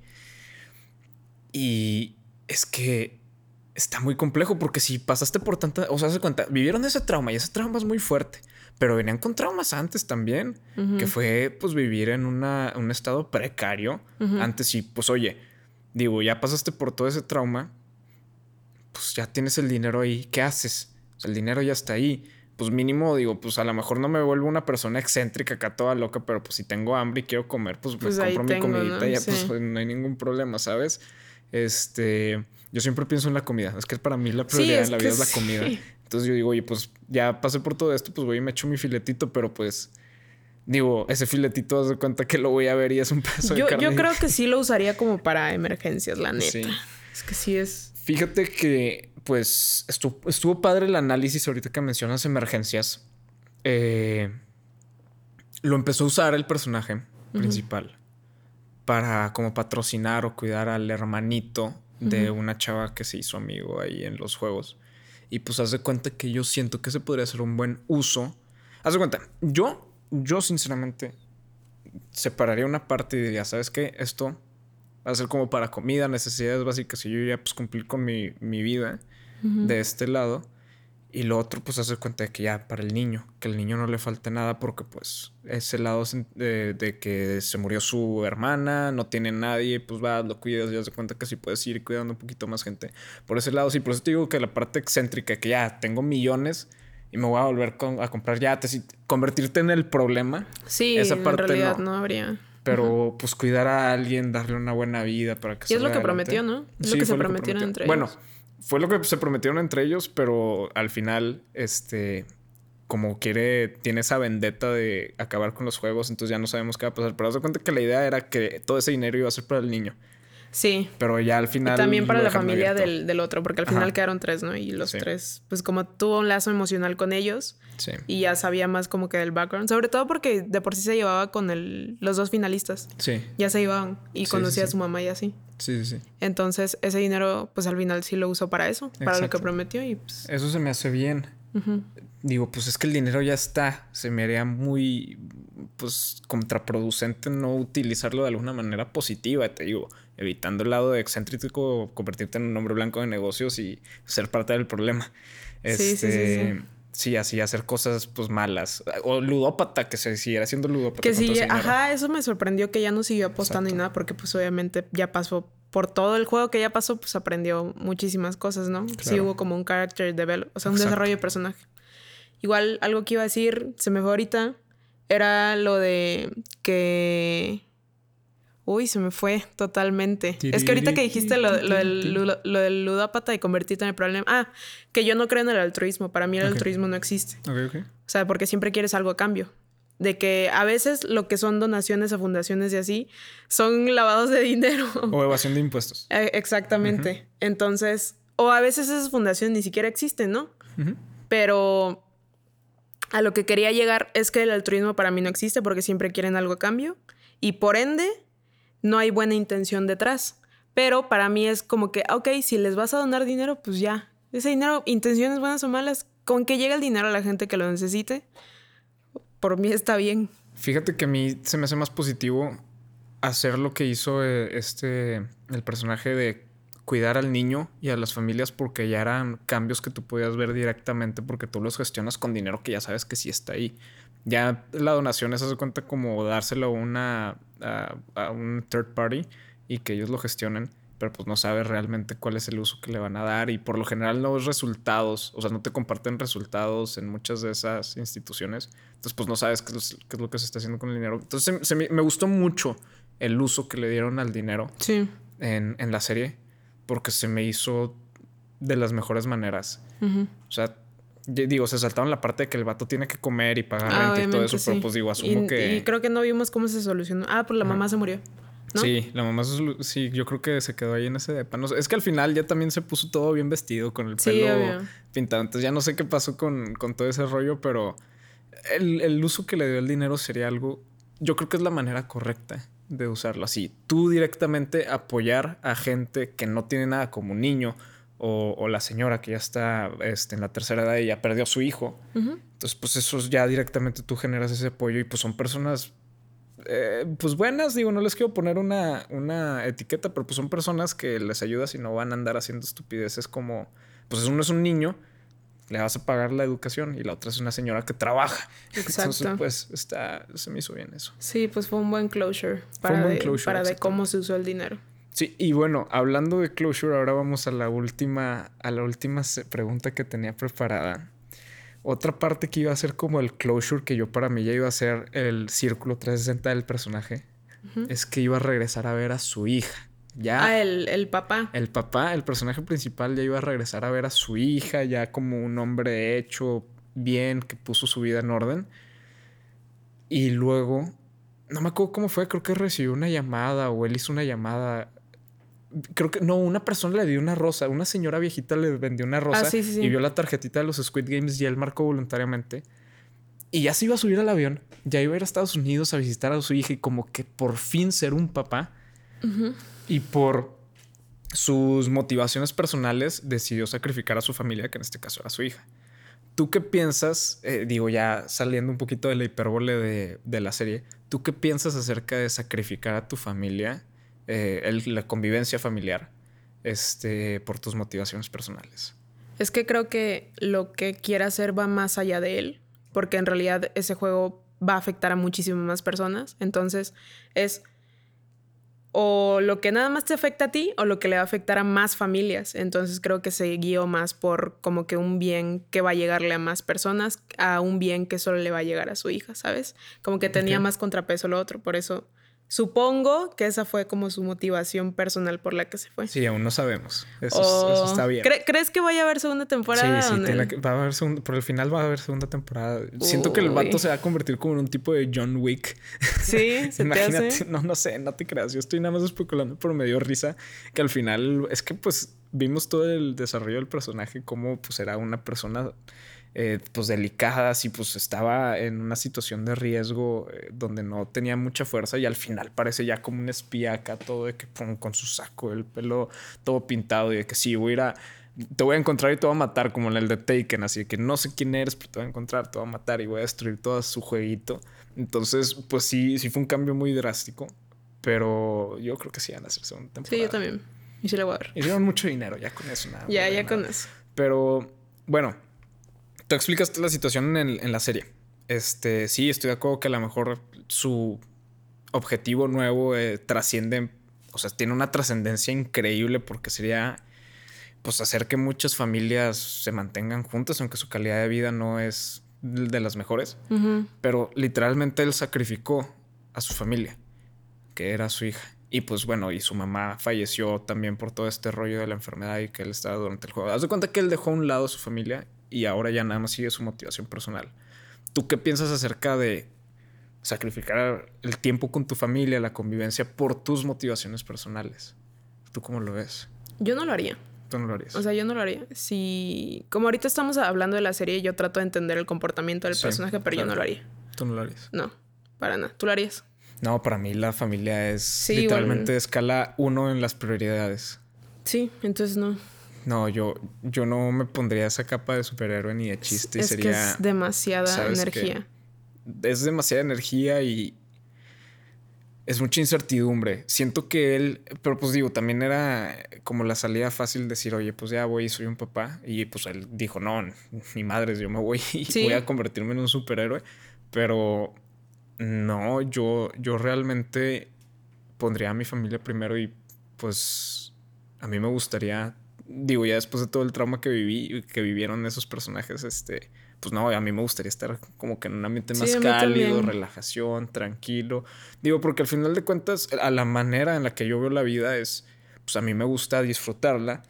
Y es que está muy complejo porque si pasaste por tanta... O sea, se cuenta, vivieron ese trauma y ese trauma es muy fuerte pero venían con traumas antes también, que fue pues vivir en una, un estado precario. Antes y pues oye, digo, ya pasaste por todo ese trauma, pues ya tienes el dinero ahí, ¿qué haces? el dinero ya está ahí. Pues mínimo, digo, pues a lo mejor no me vuelvo una persona excéntrica acá toda loca, pero pues si tengo hambre y quiero comer, pues, pues compro mi comidita y ya pues no hay ningún problema, ¿sabes? Este, yo siempre pienso en la comida. Es que para mí la prioridad en la vida es la comida. Entonces yo digo, oye, pues ya pasé por todo esto, pues voy y me echo mi filetito, pero pues digo, ese filetito, haz de cuenta que lo voy a ver y es un pedazo yo, de carne. Yo creo que sí lo usaría como para emergencias, la neta. Sí. Es que sí es. Fíjate que, pues, estuvo, estuvo padre el análisis ahorita que mencionas emergencias. Eh, lo empezó a usar el personaje principal para como patrocinar o cuidar al hermanito de una chava que se hizo amigo ahí en los juegos. Y pues haz de cuenta que yo siento que ese podría ser un buen uso. Haz de cuenta, yo, yo sinceramente separaría una parte y diría, ¿sabes qué? Esto va a ser como para comida, necesidades básicas y yo ya pues cumplir con mi, mi vida de este lado. Y lo otro, pues hacer cuenta de que ya para el niño, que el niño no le falte nada porque pues ese lado de, de, que se murió su hermana, no tiene nadie, pues va, lo cuidas y das cuenta que sí puedes ir cuidando un poquito más gente. Por ese lado, sí, por eso te digo que la parte excéntrica, que ya tengo millones y me voy a volver a comprar yates y convertirte en el problema. Sí, esa parte en realidad no, habría. Pero pues cuidar a alguien, darle una buena vida para que Y es lo que prometió, ¿no? Es lo que se prometieron entre ellos. Bueno fue lo que se prometieron entre ellos, pero al final, este, como quiere, tiene esa vendetta de acabar con los juegos, entonces ya no sabemos qué va a pasar. Pero haz de cuenta que la idea era que todo ese dinero iba a ser para el niño. Sí. Pero ya al final. Y también para la familia del, otro, porque al final quedaron tres, ¿no? Y los tres, pues como tuvo un lazo emocional con ellos. Sí. Y ya sabía más como que del background. Sobre todo porque de por sí se llevaba con el, los dos finalistas. Sí. Ya se iban y conocía a su mamá y así. Sí, sí, sí. Entonces, ese dinero, pues al final sí lo usó para eso, para lo que prometió y pues... Eso se me hace bien. Digo, pues es que el dinero ya está. Se me haría muy, pues, contraproducente no utilizarlo de alguna manera positiva, te digo, evitando el lado de excéntrico, convertirte en un hombre blanco de negocios y ser parte del problema. Este, sí, sí, sí, este, sí. así hacer cosas pues malas. O ludópata, que se siguiera siendo ludópata. Que sí, ajá, eso me sorprendió que ya no siguió apostando ni nada, porque pues obviamente ya pasó por todo el juego que ya pasó, pues aprendió muchísimas cosas, ¿no? Sí hubo como un character develop, o sea, un desarrollo de personaje. Igual algo que iba a decir, se me fue ahorita, era lo de que... Uy, se me fue totalmente. Es que ahorita que dijiste lo, del, lo, del, ludópata y convertirte en el problema. Ah, que yo no creo en el altruismo. Para mí el altruismo no existe. O sea, porque siempre quieres algo a cambio. De que a veces lo que son donaciones a fundaciones y así son lavados de dinero. O evasión de impuestos. Eh, exactamente. Entonces, o a veces esas fundaciones ni siquiera existen, ¿no? Pero a lo que quería llegar es que el altruismo para mí no existe porque siempre quieren algo a cambio y por ende no hay buena intención detrás. Pero para mí es como que, ok, si les vas a donar dinero, pues ya. Ese dinero, intenciones buenas o malas, con que llegue el dinero a la gente que lo necesite, por mí está bien. Fíjate que a mí se me hace más positivo hacer lo que hizo eh, este, el personaje de cuidar al niño y a las familias porque ya eran cambios que tú podías ver directamente porque tú los gestionas con dinero que ya sabes que sí está ahí. Ya la donación es hace cuenta como dárselo a una a, un third party y que ellos lo gestionen, pero pues no sabes realmente cuál es el uso que le van a dar y por lo general no es resultados, o sea, no te comparten resultados en muchas de esas instituciones, entonces pues no sabes qué es, lo que se está haciendo con el dinero. Entonces me, gustó mucho el uso que le dieron al dinero sí. en, en la serie porque se me hizo de las mejores maneras. O sea, digo, se saltaron la parte de que el vato tiene que comer y pagar ah, renta y todo eso, pero pues digo, asumo que. Y creo que no vimos cómo se solucionó. Ah, pues la mamá se murió. ¿no? Sí, la mamá sí, yo creo que se quedó ahí en ese depa. es que al final ya también se puso todo bien vestido con el pelo pintado. Entonces ya no sé qué pasó con, con todo ese rollo, pero el, el uso que le dio el dinero sería algo. Yo creo que es la manera correcta de usarlo así. Tú directamente apoyar a gente que no tiene nada como niño o, la señora que ya está este, en la tercera edad y ya perdió a su hijo. Entonces, pues eso ya directamente tú generas ese apoyo y pues son personas eh, pues buenas, digo, no les quiero poner una, una etiqueta, pero pues son personas que les ayudas y no van a andar haciendo estupideces como, pues uno es un niño le vas a pagar la educación y la otra es una señora que trabaja. Exacto. Entonces, pues, está, se me hizo bien eso. Sí, pues fue un buen closure para, buen closure, para de cómo se usó el dinero. Sí, y bueno, hablando de closure, ahora vamos a la última, a la última pregunta que tenía preparada. Otra parte que iba a ser como el closure, que yo para mí ya iba a ser el círculo 360 del personaje, es que iba a regresar a ver a su hija. Ya. Ah, el, papá. El papá, el personaje principal, ya iba a regresar a ver a su hija, ya como un hombre hecho bien, que puso su vida en orden. Y luego, no me acuerdo cómo fue, creo que recibió una llamada o él hizo una llamada creo que no, una persona le dio una rosa, una señora viejita le vendió una rosa Ah, sí, sí, sí. y vio la tarjetita de los Squid Games y él marcó voluntariamente. Y ya se iba a subir al avión, ya iba a ir a Estados Unidos a visitar a su hija y como que por fin ser un papá. Y por sus motivaciones personales decidió sacrificar a su familia, que en este caso era su hija. ¿Tú qué piensas, eh, digo ya saliendo un poquito de la hipérbole de, de la serie, ¿tú qué piensas acerca de sacrificar a tu familia, eh, el- la convivencia familiar, este, por tus motivaciones personales? Es que creo que lo que quiere hacer va más allá de él, porque en realidad ese juego va a afectar a muchísimas más personas. Entonces es o lo que nada más te afecta a ti o lo que le va a afectar a más familias. Entonces creo que se guió más por como que un bien que va a llegarle a más personas a un bien que solo le va a llegar a su hija, ¿sabes? Como que tenía más contrapeso lo otro. Por eso supongo que esa fue como su motivación personal por la que se fue. Sí, aún no sabemos. Eso, es- eso está bien. ¿Cre- ¿Crees que vaya a haber segunda temporada? Sí, sí, tiene que- va a haber segunda, por el final va a haber segunda temporada. Siento que el vato se va a convertir como en un tipo de John Wick. Sí, se te Imagínate, hace. no, no sé, no te creas. Yo estoy nada más especulando, pero me dio risa que al final es que pues vimos todo el desarrollo del personaje, como pues era una persona eh, pues delicada, así pues estaba en una situación de riesgo eh, donde no tenía mucha fuerza y al final parece ya como un espía acá, todo de que pum, con su saco, el pelo todo pintado y de que sí, voy a ir a... Te voy a encontrar y te voy a matar, como en el de Taken, así que no sé quién eres, pero te voy a encontrar, te voy a matar y voy a destruir todo su jueguito. Entonces, pues sí, sí fue un cambio muy drástico, pero yo creo que sí van a hacer segunda temporada. Sí, yo también. Y sí la voy a ver. Y dieron mucho dinero ya con eso, nada. Ya, ya nada. con eso. Pero bueno, tú explicaste la situación en, en la serie. Este, sí, estoy de acuerdo que a lo mejor su objetivo nuevo eh, trasciende, o sea, tiene una trascendencia increíble porque sería, pues, hacer que muchas familias se mantengan juntas, aunque su calidad de vida no es de las mejores. Pero literalmente él sacrificó a su familia, que era su hija. Y pues bueno, y su mamá falleció también por todo este rollo de la enfermedad y que él estaba durante el juego. Haz de cuenta que él dejó a un lado a su familia y ahora ya nada más sigue su motivación personal. ¿Tú qué piensas acerca de sacrificar el tiempo con tu familia, la convivencia por tus motivaciones personales? ¿Tú cómo lo ves? Yo no lo haría. ¿Tú no lo harías? O sea, yo no lo haría. Si. Como ahorita estamos hablando de la serie, yo trato de entender el comportamiento del Sí, personaje, pero yo claro. no lo haría. ¿Tú no lo harías? No, para nada. ¿Tú lo harías? No, para mí la familia es Sí, literalmente igual. escala uno en las prioridades. Sí, entonces no. No, yo, yo no me pondría esa capa de superhéroe ni de chiste. y es sería. que es demasiada ¿sabes energía. Es demasiada energía y. Es mucha incertidumbre. Siento que él. Pero pues digo, también era como la salida fácil decir, oye, pues ya voy y soy un papá. Y pues él dijo, no, ni madres, yo me voy y Sí. voy a convertirme en un superhéroe. Pero no, yo, yo realmente pondría a mi familia primero y pues a mí me gustaría, digo, ya después de todo el trauma que viví, que vivieron esos personajes, este, pues no, a mí me gustaría estar como que en un ambiente más cálido, relajación, tranquilo. Digo, porque al final de cuentas, a la manera en la que yo veo la vida es, pues a mí me gusta disfrutarla,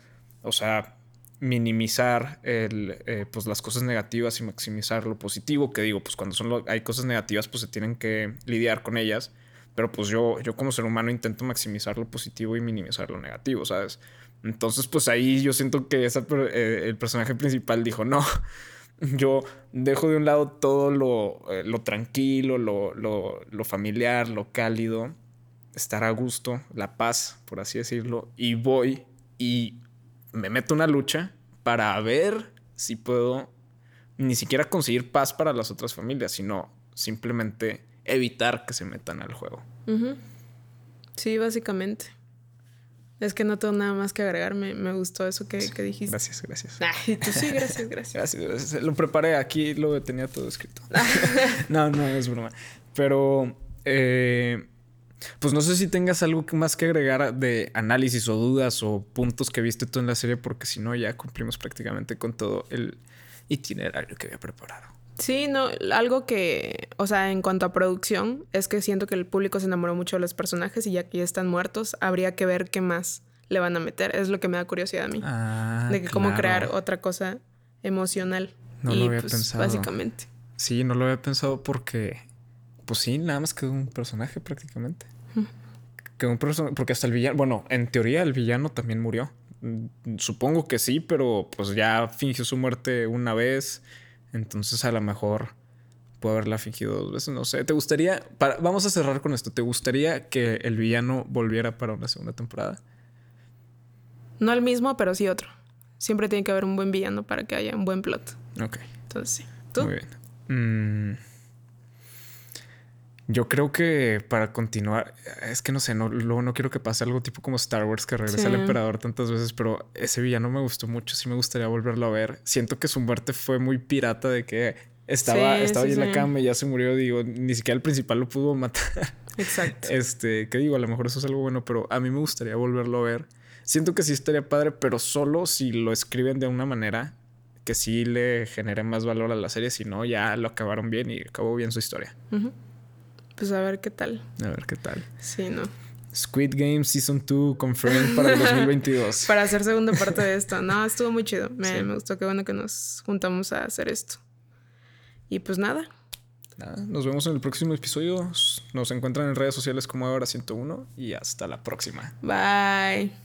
o sea, minimizar el, eh, pues las cosas negativas y maximizar lo positivo, que digo, pues cuando son lo- hay cosas negativas, pues se tienen que lidiar con ellas. Pero pues yo, yo como ser humano intento maximizar lo positivo y minimizar lo negativo, ¿sabes? Entonces, pues ahí yo siento que eh, el personaje principal dijo, no, yo dejo de un lado todo lo, eh, lo tranquilo, lo, lo, lo familiar, lo cálido, estar a gusto, la paz, por así decirlo, y voy y me meto una lucha para ver si puedo ni siquiera conseguir paz para las otras familias, sino simplemente evitar que se metan al juego. Sí, básicamente. Es que no tengo nada más que agregar. Me, me gustó eso que, que dijiste. Gracias, gracias. Ay, tú sí, gracias, gracias. Gracias, gracias. Lo preparé, aquí lo tenía todo escrito. no, no, es broma. Pero, eh, pues no sé si tengas algo más que agregar de análisis o dudas o puntos que viste tú en la serie, porque si no, ya cumplimos prácticamente con todo el itinerario que había preparado. Sí, no, algo que, o sea, en cuanto a producción, es que siento que el público se enamoró mucho de los personajes y ya que ya están muertos, habría que ver qué más le van a meter. Es lo que me da curiosidad a mí. Ah, de que cómo crear otra cosa emocional. No y lo había pues, pensado. básicamente. Sí, no lo había pensado porque, pues sí, nada más quedó un personaje prácticamente. Que un personaje. Porque hasta el villano. Bueno, en teoría el villano también murió. Mm, Supongo que sí, pero pues ya fingió su muerte una vez. Entonces a lo mejor puede haberla fingido dos veces. No sé. ¿Te gustaría. Para... Vamos a cerrar con esto. ¿Te gustaría que el villano volviera para una segunda temporada? No el mismo, pero sí otro. Siempre tiene que haber un buen villano para que haya un buen plot. Ok. Entonces sí. ¿Tú? Muy bien. Mm, Yo creo que para continuar, es que no sé, no, luego no quiero que pase algo tipo como Star Wars que regresa Sí. el emperador tantas veces, pero ese villano me gustó mucho, sí me gustaría volverlo a ver. Siento que su muerte fue muy pirata de que estaba, Sí, estaba sí, ahí en la cama y ya se murió, digo, ni siquiera el principal lo pudo matar. Exacto. Este, que digo, a lo mejor eso es algo bueno, pero a mí me gustaría volverlo a ver. Siento que sí estaría padre, pero solo si lo escriben de una manera que sí le genere más valor a la serie, si no, ya lo acabaron bien y acabó bien su historia. Ujú. Pues a ver qué tal. A ver qué tal. Sí, ¿no? Squid Game Season 2 confirmed para el 2022. Para hacer segunda parte de esto. No, estuvo muy chido. Me, Sí. me gustó. Qué bueno que nos juntamos a hacer esto. Y pues nada. Nada, nos vemos en el próximo episodio. Nos encuentran en redes sociales como ahora 101 y hasta la próxima. Bye.